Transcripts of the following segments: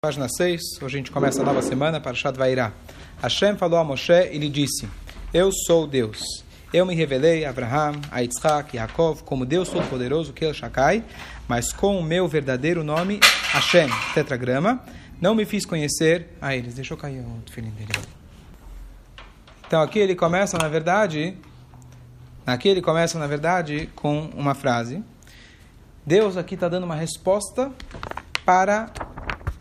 Página 6, hoje a gente começa a nova semana para Shad Vairá. Hashem falou a Moshe e lhe disse: Eu sou Deus. Eu me revelei a Abraham, a Yitzhak e Yaakov como Deus Todo-Poderoso, que é Shakai, mas com o meu verdadeiro nome, Hashem, tetragrama, não me fiz conhecer a eles. Deixa eu cair o filho dele. Então aqui ele começa, na verdade, aqui ele começa, na verdade, com uma frase. Deus aqui está dando uma resposta para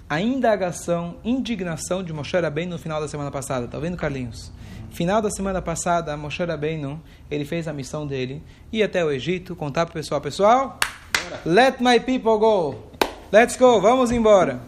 a indagação, indignação de Moshe Rabbeinu no final da semana passada. Tá vendo, Carlinhos? Final da semana passada, Moshe Rabbeinu, ele fez a missão dele, ir até o Egito, contar para o pessoal, pessoal, let my people go, let's go, vamos embora.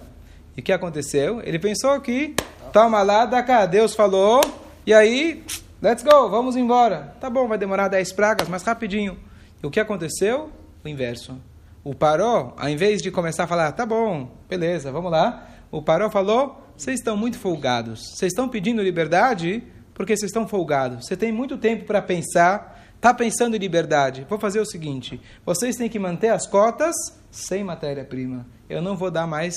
E o que aconteceu? Ele pensou que, toma lá, da cá, Deus falou, e aí, let's go, vamos embora. Tá bom, vai demorar 10 pragas, mas rapidinho. E o que aconteceu? O inverso. O Paró, ao invés de começar a falar, tá bom, beleza, vamos lá, o Paró falou, vocês estão muito folgados. Vocês estão pedindo liberdade porque vocês estão folgados. Você tem muito tempo para pensar, está pensando em liberdade. Vou fazer o seguinte, vocês têm que manter as cotas sem matéria-prima. Eu não vou dar mais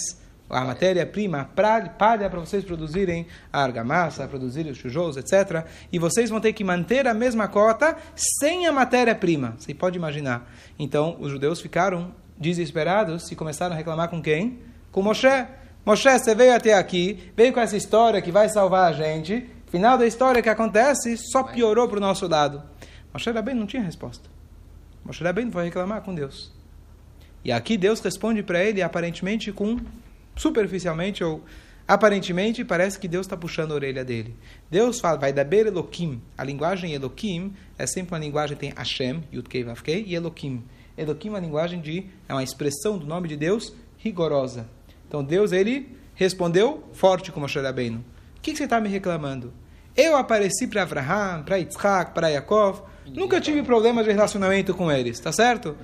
a matéria-prima, palha para vocês produzirem a argamassa, produzirem os tijoulos, etc. E vocês vão ter que manter a mesma cota sem a matéria-prima. Você pode imaginar. Então, os judeus ficaram desesperados e começaram a reclamar com quem? Com Moshe. Moshe, você veio até aqui, veio com essa história que vai salvar a gente. Final da história que acontece só piorou para o nosso lado. Moshe Rabbeinu não tinha resposta. Moshe Rabbeinu foi reclamar com Deus. E aqui Deus responde para ele aparentemente com superficialmente ou aparentemente parece que Deus está puxando a orelha dele. Deus fala, vai da Elohim. A linguagem Elohim é sempre uma linguagem tem Hashem, Yudkei Vavkei, e Elohim. Elohim é uma linguagem de é uma expressão do nome de Deus rigorosa. Então Deus ele respondeu forte como Rabbeinu. O que, que você está me reclamando? Eu apareci para Abraham, para Yitzhak, para Yaakov, nunca tive problemas de relacionamento com eles, tá certo?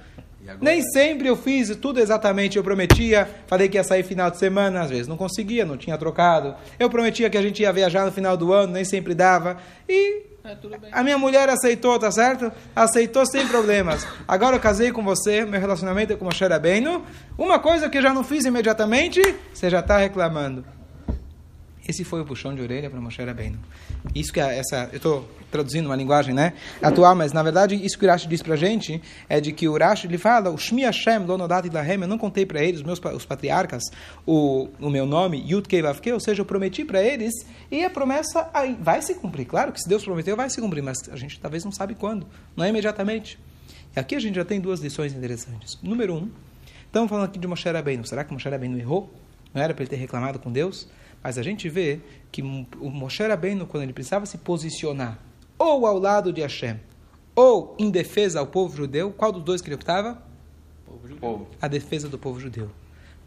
Nem sempre eu fiz tudo exatamente. Eu prometia, falei que ia sair final de semana, às vezes não conseguia, não tinha trocado. Eu prometia que a gente ia viajar no final do ano, nem sempre dava. E é, a minha mulher aceitou, tá certo? Aceitou sem problemas. Agora eu casei com você, meu relacionamento é com Moshe Rabbeinu. Uma coisa que eu já não fiz imediatamente, você já está reclamando. Esse foi o puxão de orelha para Moshe Rabbeinu. Isso que é essa, eu estou traduzindo uma linguagem, né, atual, mas na verdade isso que o Urashi diz para a gente é de que o Urashi ele fala, o Shmi Hashem Lonodat Lahem, eu não contei para eles, os meus os patriarcas, o, o meu nome Yud Kei ou seja, eu prometi para eles e a promessa vai se cumprir. Claro que se Deus prometeu, vai se cumprir, mas a gente talvez não sabe quando, não é imediatamente. E aqui a gente já tem duas lições interessantes. Número um, estamos falando aqui de Moshe Rabbeinu. Será que Moshe Rabbeinu errou? Não era para ele ter reclamado com Deus? Mas a gente vê que o Moshe Rabbeinu, quando ele precisava se posicionar, ou ao lado de Hashem, ou em defesa ao povo judeu, qual dos dois que ele optava? Povo a defesa do povo judeu.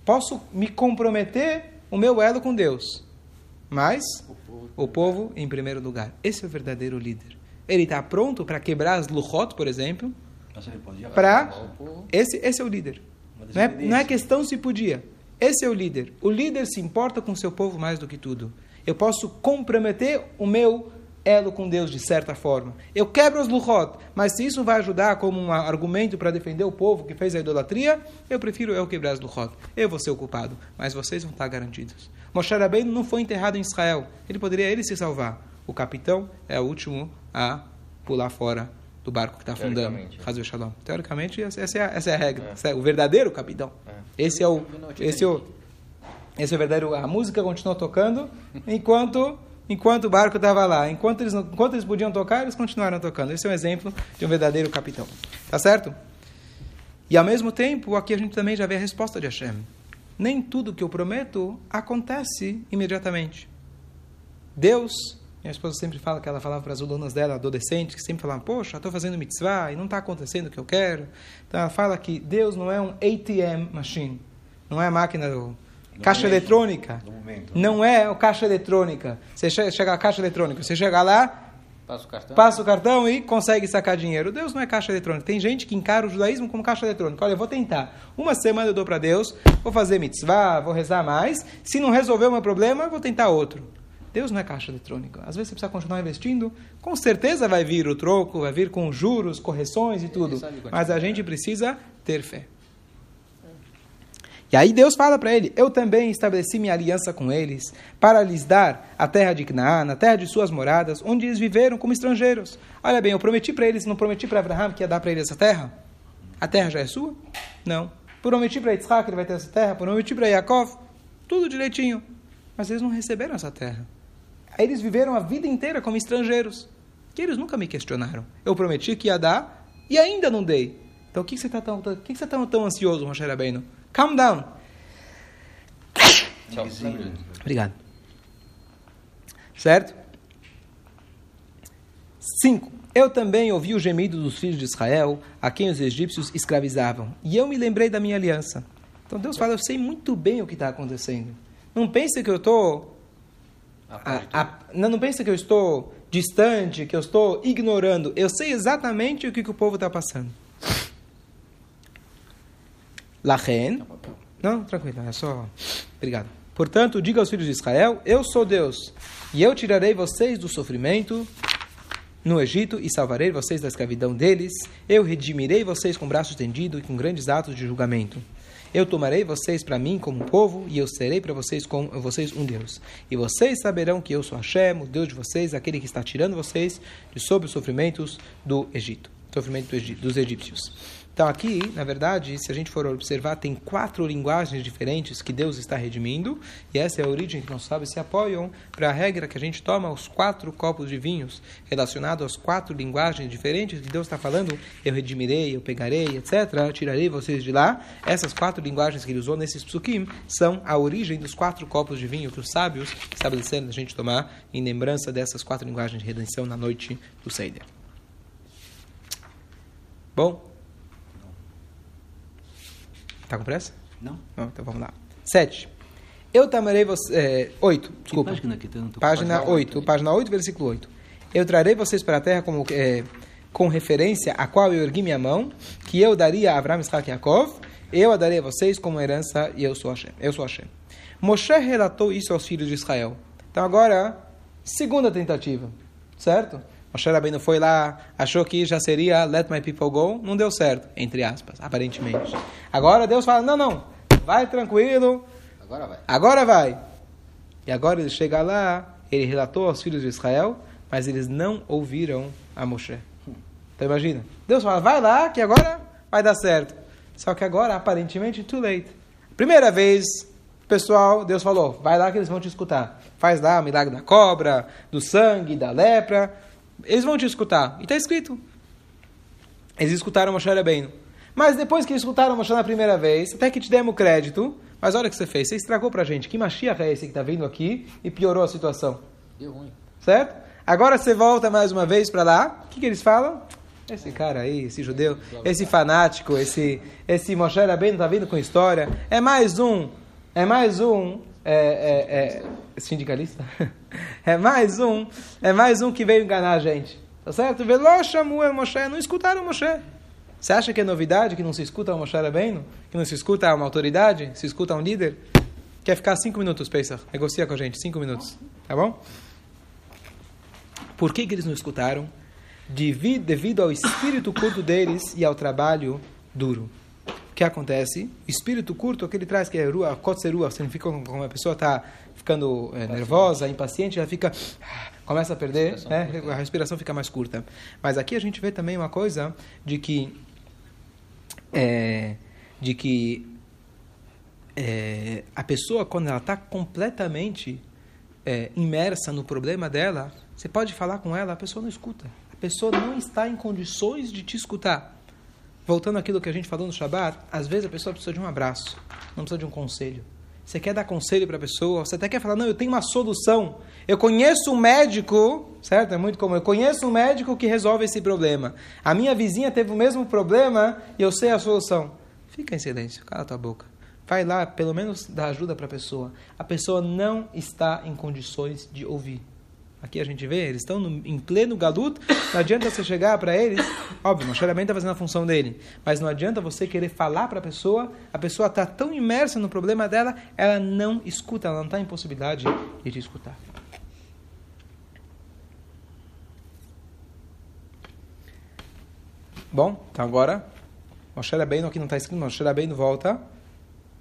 Posso me comprometer o meu elo com Deus, mas o povo, o povo em primeiro lugar. Esse é o verdadeiro líder. Ele está pronto para quebrar as luchot, por exemplo, para esse, esse é o líder. Não é, não é questão se podia. Esse é o líder. O líder se importa com seu povo mais do que tudo. Eu posso comprometer o meu elo com Deus de certa forma. Eu quebro os luchot, mas se isso vai ajudar como um argumento para defender o povo que fez a idolatria, eu prefiro eu quebrar as luchot. Eu vou ser o culpado, mas vocês vão estar garantidos. Moshe Rabbeinu não foi enterrado em Israel. Ele poderia ele se salvar. O capitão é o último a pular fora do barco que está afundando. Teoricamente, Shalom. Teoricamente, essa é a, essa é a regra. É. é o verdadeiro capitão. É. Esse é o, esse é o, esse é o verdadeiro. A música continuou tocando enquanto enquanto o barco estava lá. Enquanto eles, enquanto eles podiam tocar, eles continuaram tocando. Esse é um exemplo de um verdadeiro capitão. Tá certo? E ao mesmo tempo, aqui a gente também já vê a resposta de Hashem. Nem tudo que eu prometo acontece imediatamente. Deus minha esposa sempre fala que ela falava para as alunas dela, adolescentes, que sempre falavam, poxa, estou fazendo mitzvah e não está acontecendo o que eu quero. Então ela fala que Deus não é um ATM machine, não é a máquina do, caixa momento, eletrônica. Momento, né? Não é o caixa eletrônica. Você chega a caixa eletrônica, você chega lá, passa o, cartão. passa o cartão e consegue sacar dinheiro. Deus não é caixa eletrônica. Tem gente que encara o judaísmo como caixa eletrônica. Olha, eu vou tentar. Uma semana eu dou para Deus, vou fazer mitzvah, vou rezar mais. Se não resolver o meu problema, vou tentar outro. Deus não é caixa eletrônica. Às vezes você precisa continuar investindo, com certeza vai vir o troco, vai vir com juros, correções e tudo. Mas a gente precisa ter fé. E aí Deus fala para ele: Eu também estabeleci minha aliança com eles para lhes dar a terra de Canaã, a terra de suas moradas, onde eles viveram como estrangeiros. Olha bem, eu prometi para eles, não prometi para Abraão que ia dar para eles essa terra? A terra já é sua? Não. Prometi para Isaac que ele vai ter essa terra, prometi para Yaakov, tudo direitinho. Mas eles não receberam essa terra. Eles viveram a vida inteira como estrangeiros. Que eles nunca me questionaram. Eu prometi que ia dar e ainda não dei. Então o que, você está tão, que, que você tá tão ansioso, Moshe Rabbeinu? Calm down. Tchau. Obrigado. Certo? 5. Eu também ouvi o gemido dos filhos de Israel, a quem os egípcios escravizavam, e eu me lembrei da minha aliança. Então Deus fala: Eu sei muito bem o que está acontecendo. Não pense que eu estou. Não, não pense que eu estou distante, que eu estou ignorando. Eu sei exatamente o que, que o povo está passando. Lachen. Não, tranquilo, é só. Obrigado. Portanto, diga aos filhos de Israel: Eu sou Deus, e eu tirarei vocês do sofrimento no Egito e salvarei vocês da escravidão deles. Eu redimirei vocês com braço estendido e com grandes atos de julgamento. Eu tomarei vocês para mim como um povo e eu serei para vocês com vocês um Deus. E vocês saberão que eu sou Hashem, o Deus de vocês, aquele que está tirando vocês de sob os sofrimentos do Egito, sofrimento dos egípcios. Então aqui, na verdade, se a gente for observar, tem quatro linguagens diferentes que Deus está redimindo, e essa é a origem que nossos sábios se apoiam para a regra que a gente toma os quatro copos de vinhos relacionados às quatro linguagens diferentes que Deus está falando, eu redimirei, eu pegarei, etc., tirarei vocês de lá. Essas quatro linguagens que ele usou nesses psukim são a origem dos quatro copos de vinho que os sábios estabeleceram a gente tomar em lembrança dessas quatro linguagens de redenção na noite do Seider. Bom, Está com pressa? Não. Não. Então vamos lá. Sete. Eu tamarei você. É, oito, desculpa. Que página aqui? Tanto? Página, página 8, 8 página 8, versículo 8. Eu trarei vocês para a terra como, é, com referência a qual eu ergui minha mão, que eu daria a Abraão, Isaac e Yaakov, eu a darei a vocês como herança e eu sou Hashem. Eu sou Hashem. Moshe relatou isso aos filhos de Israel. Então agora, segunda tentativa, certo? Moshe Rabbeinu foi lá, achou que já seria let my people go, não deu certo, entre aspas, aparentemente. Agora Deus fala, não, não, vai tranquilo, agora vai. Agora vai. E agora ele chega lá, ele relatou aos filhos de Israel, mas eles não ouviram a Moshe. Então imagina, Deus fala, vai lá que agora vai dar certo. Só que agora, aparentemente, too late. Primeira vez, pessoal, Deus falou, vai lá que eles vão te escutar. Faz lá o milagre da cobra, do sangue, da lepra. Eles vão te escutar. E está escrito. Eles escutaram Moshe Rabbeinu. Mas depois que escutaram Moshe na primeira vez, até que te demos crédito, mas olha o que você fez. Você estragou para a gente. Que Mashiach é esse que está vindo aqui e piorou a situação? Deu ruim. Certo? Agora você volta mais uma vez para lá. O que, que eles falam? Esse cara aí, esse judeu, esse fanático, esse, esse Moshe Rabbeinu está vindo com história. É mais um, é mais um é, é, é, sindicalista? é mais um, é mais um que veio enganar a gente. Tá certo? O Moshe, não escutaram Moshe. Você acha que é novidade que não se escuta o Moshe Rabbeinu? Que não se escuta uma autoridade? Se escuta um líder? Quer ficar cinco minutos, Pesach? Negocia com a gente, cinco minutos. Tá bom? Por que, que eles não escutaram? Devido ao espírito curto deles e ao trabalho duro que acontece? Espírito curto, que ele traz, que é rua, kotserua, significa quando uma pessoa está ficando é, nervosa, impaciente, ela fica, começa a perder, a né? a respiração fica mais curta. Mas aqui a gente vê também uma coisa de que, é, de que é, a pessoa, quando ela está completamente é, imersa no problema dela, você pode falar com ela, a pessoa não escuta. A pessoa não está em condições de te escutar voltando àquilo que a gente falou no Shabat, às vezes a pessoa precisa de um abraço, não precisa de um conselho. Você quer dar conselho para a pessoa, você até quer falar, não, eu tenho uma solução. Eu conheço um médico, certo? É muito comum. Eu conheço um médico que resolve esse problema. A minha vizinha teve o mesmo problema e eu sei a solução. Fica em silêncio, cala tua boca. Vai lá, pelo menos dá ajuda para a pessoa. A pessoa não está em condições de ouvir. Aqui a gente vê, eles estão no, em pleno galuto, não adianta você chegar para eles, óbvio, o Sherabem está fazendo a função dele, mas não adianta você querer falar para a pessoa, a pessoa está tão imersa no problema dela, ela não escuta, ela não está em possibilidade de te escutar. Bom, então agora, Moshe Rabbeinu, aqui não está escrito, Moshe Rabbeinu volta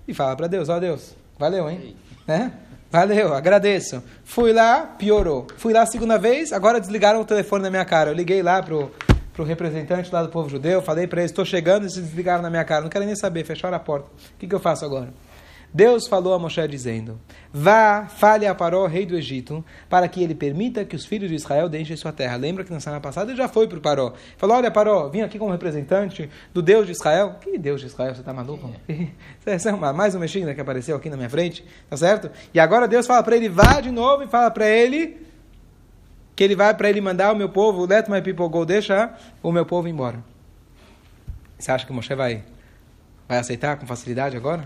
e fala para Deus, ó oh, Deus, valeu, hein? Né? Valeu, agradeço. Fui lá, piorou. Fui lá a segunda vez, agora desligaram o telefone na minha cara. Eu liguei lá pro, pro representante lá do povo judeu, falei para eles, estou chegando e se desligaram na minha cara. Não quero nem saber, fecharam a porta. O que, que eu faço agora? Deus falou a Moshe dizendo: Vá, fale a Paró, rei do Egito, para que ele permita que os filhos de Israel deixem sua terra. Lembra que na semana passada ele já foi para o Paró. Falou: Olha, Paró, vim aqui como representante do Deus de Israel. Que Deus de Israel? Você está maluco? Essa é uma, mais uma mexida que apareceu aqui na minha frente, tá certo? E agora Deus fala para ele: Vá de novo e fala para ele que ele vai para ele mandar o meu povo, let my people go, deixa o meu povo embora. Você acha que Moshe vai, vai aceitar com facilidade agora?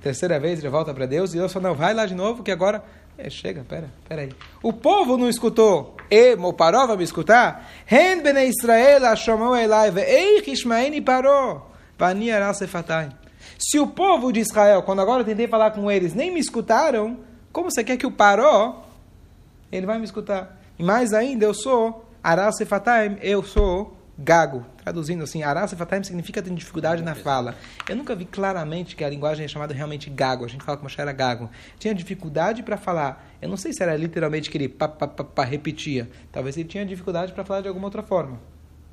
Terceira vez ele volta para Deus e Deus fala, não, vai lá de novo que agora... É, chega, pera, pera aí. O povo não escutou. E Moparó vai me escutar? Ren bene Israel chamou Elai ve'eich ishmaeni paró. Vani arasefatai. Se o povo de Israel, quando agora eu tentei falar com eles, nem me escutaram, como você quer que o Paró, ele vai me escutar? E mais ainda, eu sou arasefatai, eu sou gago. Traduzindo assim, Arasefataim significa ter dificuldade na fala. Eu nunca vi claramente que a linguagem é chamada realmente gago. A gente fala que Moshe era gago. Tinha dificuldade para falar. Eu não sei se era literalmente que ele pá, pá, pá, pá repetia. Talvez ele tinha dificuldade para falar de alguma outra forma.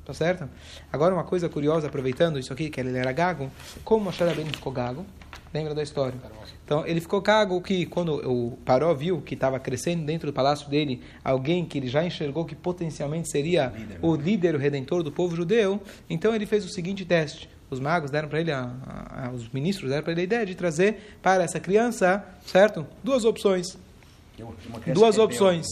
Tá certo? Agora, uma coisa curiosa, aproveitando isso aqui, que ele era gago. Como Moshe bem ficou gago? Lembra da história? Então, ele ficou cago que quando o Paró viu que estava crescendo dentro do palácio dele alguém que ele já enxergou que potencialmente seria líder, o líder, o redentor do povo judeu, então ele fez o seguinte teste. Os magos deram para ele, a, a, os ministros deram para ele a ideia de trazer para essa criança, certo? Duas opções. Duas opções.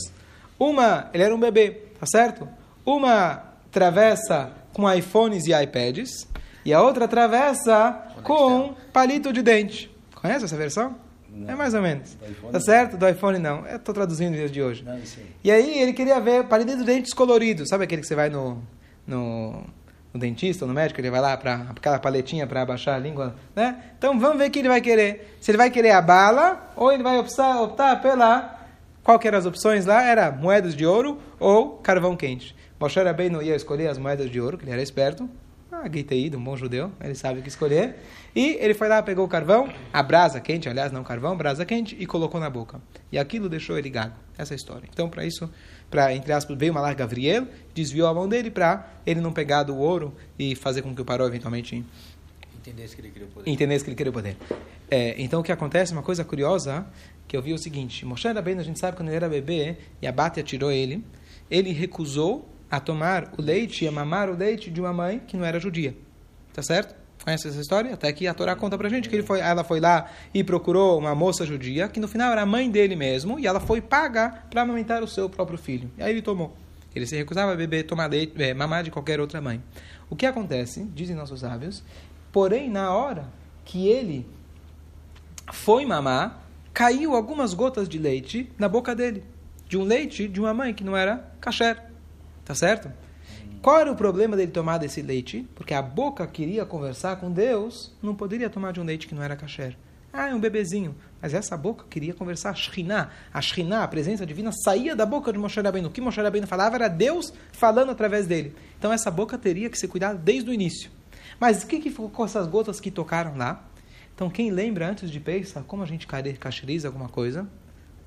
Uma, ele era um bebê, tá certo? Uma travessa com iPhones e iPads e a outra travessa com palito de dente. Conhece essa versão? Não. É mais ou menos. Tá certo? Do iPhone não. Eu estou traduzindo dias de hoje. Não, e aí ele queria ver palito de dentes coloridos. Sabe aquele que você vai no, no, no dentista, no médico, ele vai lá para aquela paletinha para abaixar a língua, né? Então vamos ver o que ele vai querer. Se ele vai querer a bala ou ele vai optar, optar pela qual que eram as opções lá? Era moedas de ouro ou carvão quente. Moshe bem não ia escolher as moedas de ouro, que ele era esperto. Ah, Guiteído, um bom judeu, ele sabe o que escolher. E ele foi lá, pegou o carvão, a brasa quente, aliás, não carvão, brasa quente, e colocou na boca. E aquilo deixou ele gago. Essa é a história. Então, para isso, para entre aspas, veio uma larga Gabriel, desviou a mão dele para ele não pegar do ouro e fazer com que o paró eventualmente entendesse que ele queria o poder. Entendesse que ele queria o poder. É, então, o que acontece, uma coisa curiosa, que eu vi o seguinte: Moshe bem, a gente sabe quando ele era bebê, e Abate atirou ele, ele recusou a tomar o leite e a mamar o leite de uma mãe que não era judia. Tá certo? Conhece essa história? Até que a Torá conta pra gente que ele foi, ela foi lá e procurou uma moça judia, que no final era a mãe dele mesmo, e ela foi pagar para amamentar o seu próprio filho. E aí ele tomou. Ele se recusava a beber, tomar leite, é, mamar de qualquer outra mãe. O que acontece, dizem nossos sábios, porém na hora que ele foi mamar, caiu algumas gotas de leite na boca dele. De um leite de uma mãe que não era kasher. Tá certo? Qual era o problema dele tomar desse leite? Porque a boca queria conversar com Deus, não poderia tomar de um leite que não era kasher. Ah, é um bebezinho. Mas essa boca queria conversar. A Shekhinah, a Shekhinah, a presença divina, saía da boca de Moshe Rabbeinu. O que Moshe Rabbeinu falava era Deus falando através dele. Então essa boca teria que ser cuidada desde o início. Mas o que, que ficou com essas gotas que tocaram lá? Então quem lembra antes de pensar como a gente cacheriza alguma coisa?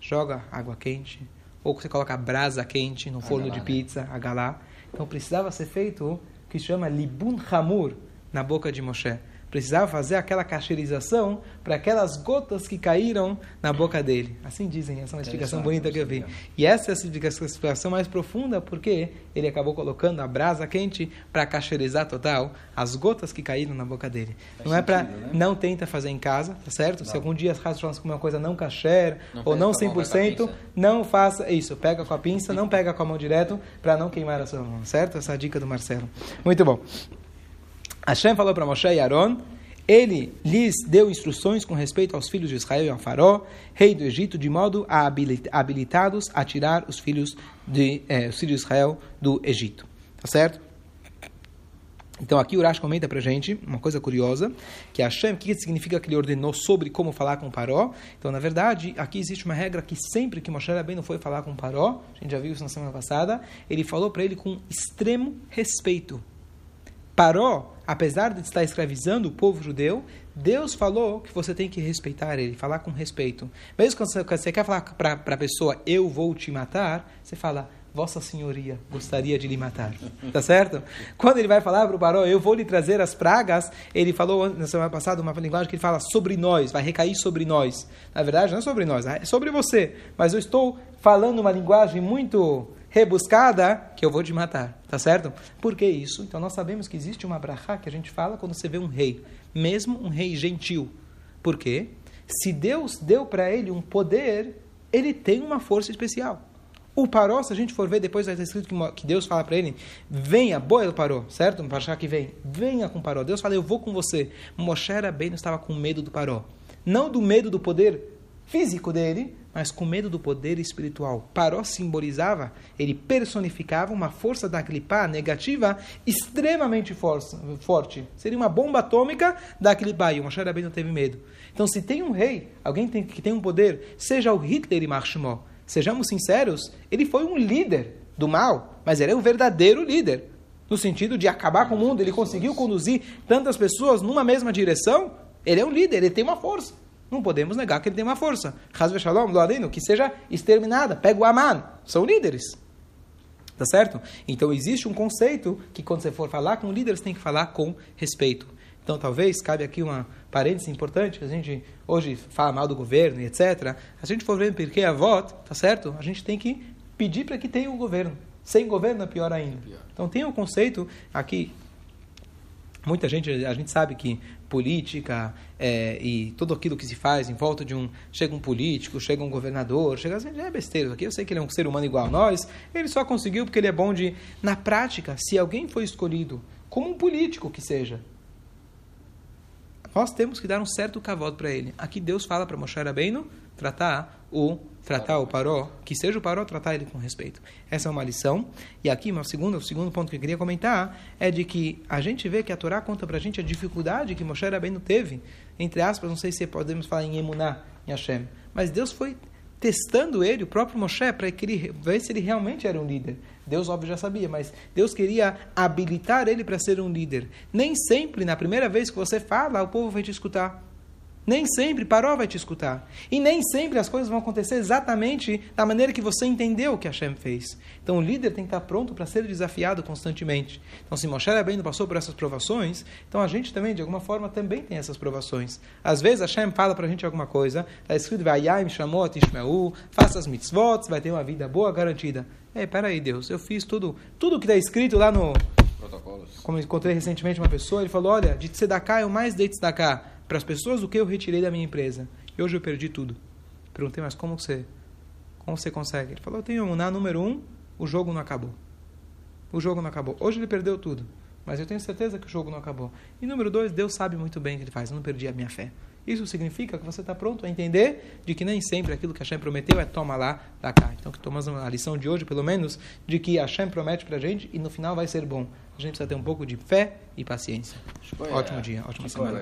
Joga água quente, ou você coloca brasa quente no forno de pizza, agalá. Então precisava ser feito o que chama libun hamur na boca de Moshe precisava fazer aquela cacherização para aquelas gotas que caíram na boca dele. Assim dizem, essa é uma explicação bonita que eu vi. E essa é a explicação mais profunda, porque ele acabou colocando a brasa quente para cacherizar total as gotas que caíram na boca dele. Faz não é para. Né? Não tenta fazer em casa, tá certo? Não. Se algum dia as comer uma coisa não kasher ou não 100%, não faça isso. Pega com a pinça, não pega com a mão direto para não queimar a sua mão, certo? Essa é a dica do Marcelo. Muito bom. Hashem falou para Moshe e Aaron, ele lhes deu instruções com respeito aos filhos de Israel e ao faró, rei do Egito, de modo a habilitados a tirar os filhos de, eh, os filhos de Israel do Egito. Tá certo? Então aqui o Urash comenta para gente uma coisa curiosa, que Hashem, o que significa que ele ordenou sobre como falar com o Paró? Então, na verdade, aqui existe uma regra que sempre que Moshe Rabbeinu foi falar com o Paró, a gente já viu isso na semana passada, ele falou para ele com extremo respeito. Paró apesar de estar escravizando o povo judeu, Deus falou que você tem que respeitar ele, falar com respeito. Mesmo quando você, quer falar para a pessoa, eu vou te matar, você fala, Vossa Senhoria gostaria de lhe matar. Tá certo? Quando ele vai falar para o Paró, eu vou lhe trazer as pragas, ele falou na semana passada uma linguagem que ele fala sobre nós, vai recair sobre nós. Na verdade, não é sobre nós, é sobre você. Mas eu estou falando uma linguagem muito rebuscada que eu vou te matar. Tá certo? Por que isso? Então nós sabemos que existe uma brachá que a gente fala quando você vê um rei, mesmo um rei gentil. Por quê? Se Deus deu para ele um poder, ele tem uma força especial. O Paró, se a gente for ver, depois vai estar escrito que Deus fala para ele, venha, boa o Paró, certo? Para achar que vem, venha com o Paró. Deus fala, eu vou com você. Moshe não estava com medo do Paró. Não do medo do poder físico dele, mas com medo do poder espiritual. Paró simbolizava, ele personificava uma força da clipá negativa extremamente forte. Seria uma bomba atômica da clipá, e o Moshe não teve medo. Então, se tem um rei, alguém tem, que tem um poder, seja o Hitler e Marshmallow, sejamos sinceros, ele foi um líder do mal, mas ele é um verdadeiro líder. No sentido de acabar com o mundo, ele conseguiu conduzir tantas pessoas numa mesma direção. Ele é um líder, ele tem uma força. Não podemos negar que ele tem uma força. Hazve Shalom, do que seja exterminada. Pega o Aman. São líderes. Tá certo? Então existe um conceito que quando você for falar com líderes, tem que falar com respeito. Então, talvez, cabe aqui uma parêntese importante, a gente hoje fala mal do governo e etc. A gente for ver porque a voto, tá certo? A gente tem que pedir para que tenha um governo. Sem governo é pior ainda. Então, tem um conceito aqui. Muita gente, a gente sabe que política é, e tudo aquilo que se faz em volta de um. Chega um político, chega um governador, chega assim, é besteira. Aqui eu sei que ele é um ser humano igual a nós, ele só conseguiu porque ele é bom de. Na prática, se alguém foi escolhido como um político que seja, nós temos que dar um certo cavalo para ele. Aqui Deus fala para Moshe Rabbeinu tratar o tratar o paró, que seja o paró, tratar ele com respeito. Essa é uma lição. E aqui, uma segunda, o segundo ponto que eu queria comentar é de que a gente vê que a Torá conta para a gente a dificuldade que Moshe Rabbeinu teve, entre aspas, não sei se podemos falar em Emuná, em Hashem, mas Deus foi testando ele, o próprio Moshe, para ver se ele realmente era um líder. Deus, óbvio, já sabia, mas Deus queria habilitar ele para ser um líder. Nem sempre, na primeira vez que você fala, o povo vai te escutar. Nem sempre Paró vai te escutar. E nem sempre as coisas vão acontecer exatamente da maneira que você entendeu que Hashem fez. Então o líder tem que estar pronto para ser desafiado constantemente. Então se Moshe Rabbeinu passou por essas provações, então a gente também, de alguma forma, também tem essas provações. Às vezes Hashem fala para a gente alguma coisa, está escrito, Vayayim Shamot Ishmeu, faça as mitzvot, vai ter uma vida boa, garantida. Ei, peraí, Deus, eu fiz tudo, tudo que está escrito lá no... Protocolos. Como encontrei recentemente uma pessoa, ele falou, olha, de tzedakah eu mais dei tzedakah para as pessoas o que eu retirei da minha empresa. E hoje eu perdi tudo. Perguntei, mas como você, como você consegue? Ele falou, eu tenho na número um, o jogo não acabou. O jogo não acabou. Hoje ele perdeu tudo, mas eu tenho certeza que o jogo não acabou. E número dois, Deus sabe muito bem o que ele faz. Eu não perdi a minha fé. Isso significa que você está pronto a entender de que nem sempre aquilo que Hashem prometeu é toma lá, dá cá. Então que tomamos a lição de hoje, pelo menos, de que Hashem promete para a gente e no final vai ser bom. A gente precisa ter um pouco de fé e paciência. Ótimo dia, ótima semana.